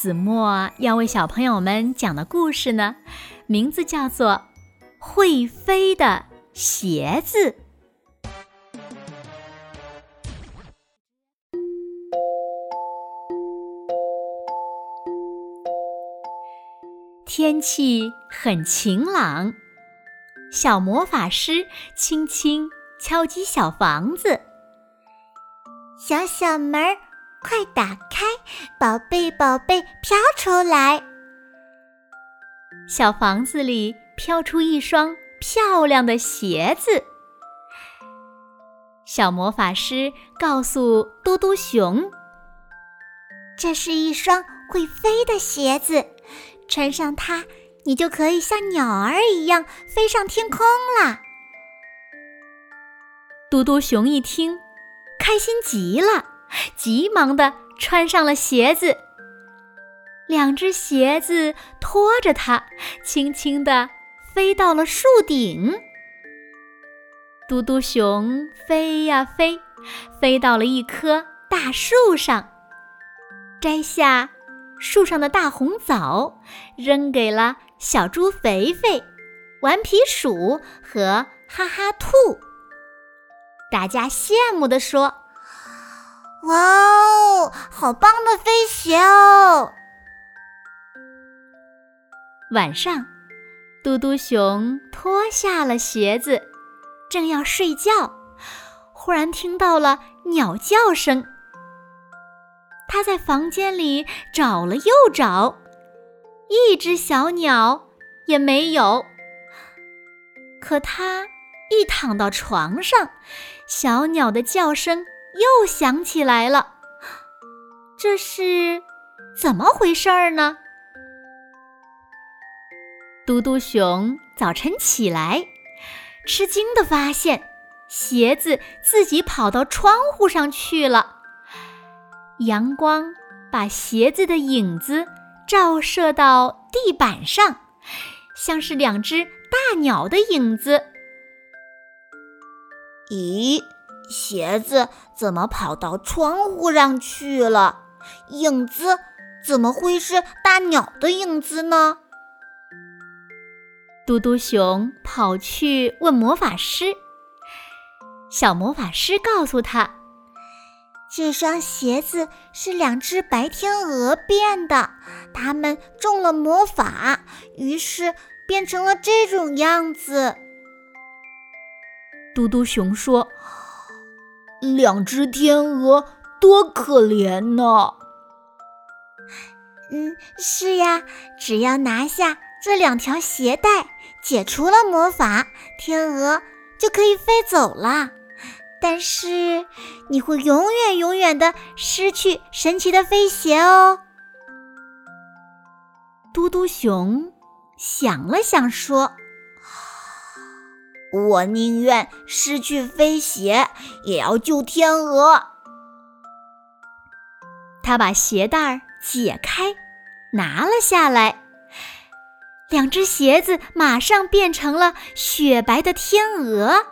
子墨要为小朋友们讲的故事呢，名字叫做《会飞的鞋子》。天气很晴朗，小魔法师轻轻敲击小房子，小小门儿。快打开，宝贝宝贝飘出来。小房子里飘出一双漂亮的鞋子。小魔法师告诉嘟嘟熊：“这是一双会飞的鞋子，穿上它，你就可以像鸟儿一样飞上天空了。”嘟嘟熊一听，开心极了。急忙地穿上了鞋子，两只鞋子拖着它，轻轻地飞到了树顶。嘟嘟熊飞呀飞，飞到了一棵大树上，摘下树上的大红枣，扔给了小猪肥肥、顽皮鼠和哈哈兔。大家羡慕地说。哇哦，好棒的飞鞋哦！晚上，嘟嘟熊脱下了鞋子，正要睡觉，忽然听到了鸟叫声。他在房间里找了又找，一只小鸟也没有。可他一躺到床上，小鸟的叫声。又想起来了，这是怎么回事儿呢？嘟嘟熊早晨起来，吃惊的发现鞋子自己跑到窗户上去了。阳光把鞋子的影子照射到地板上，像是两只大鸟的影子。咦？鞋子怎么跑到窗户上去了？影子怎么会是大鸟的影子呢？嘟嘟熊跑去问魔法师。小魔法师告诉他，这双鞋子是两只白天鹅变的，它们中了魔法，于是变成了这种样子。嘟嘟熊说。两只天鹅多可怜呢！嗯，是呀，只要拿下这两条鞋带，解除了魔法，天鹅就可以飞走了。但是你会永远永远的失去神奇的飞鞋哦。嘟嘟熊想了想说。我宁愿失去飞鞋，也要救天鹅。他把鞋带解开，拿了下来，两只鞋子马上变成了雪白的天鹅。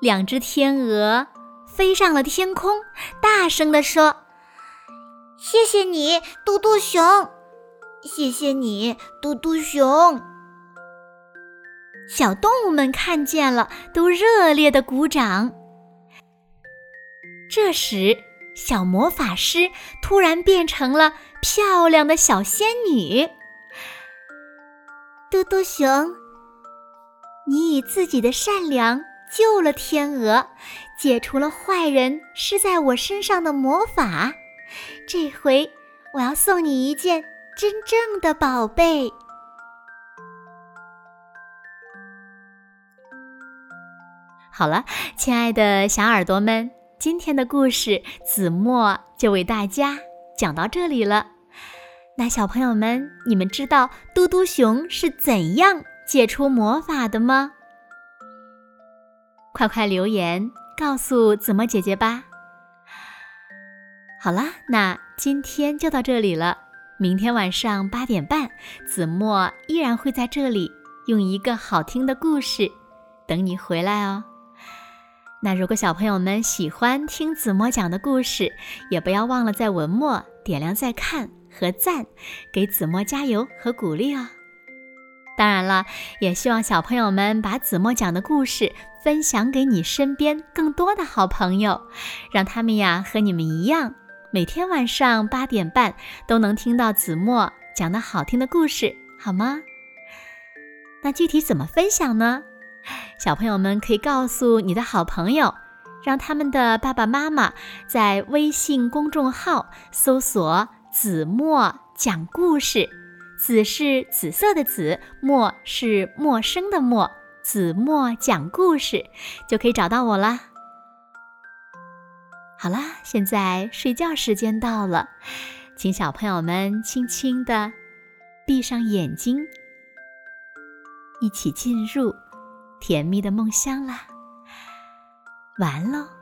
两只天鹅飞上了天空，大声地说：“谢谢你，嘟嘟熊！谢谢你，嘟嘟熊！”小动物们看见了，都热烈的鼓掌。这时，小魔法师突然变成了漂亮的小仙女。嘟嘟熊，你以自己的善良救了天鹅，解除了坏人施在我身上的魔法。这回，我要送你一件真正的宝贝。好了，亲爱的小耳朵们，今天的故事子墨就为大家讲到这里了。那小朋友们，你们知道嘟嘟熊是怎样解除魔法的吗？快快留言告诉子墨姐姐吧。好啦，那今天就到这里了。明天晚上八点半，子墨依然会在这里用一个好听的故事等你回来哦。那如果小朋友们喜欢听子墨讲的故事，也不要忘了在文末点亮再看。和赞，给子墨加油和鼓励哦！当然了，也希望小朋友们把子墨讲的故事分享给你身边更多的好朋友，让他们呀和你们一样，每天晚上八点半都能听到子墨讲的好听的故事，好吗？那具体怎么分享呢？小朋友们可以告诉你的好朋友，让他们的爸爸妈妈在微信公众号搜索。子墨讲故事，紫是紫色的紫，墨是陌生的墨。子墨讲故事就可以找到我啦。好啦，现在睡觉时间到了，请小朋友们轻轻的闭上眼睛，一起进入甜蜜的梦乡啦。完喽。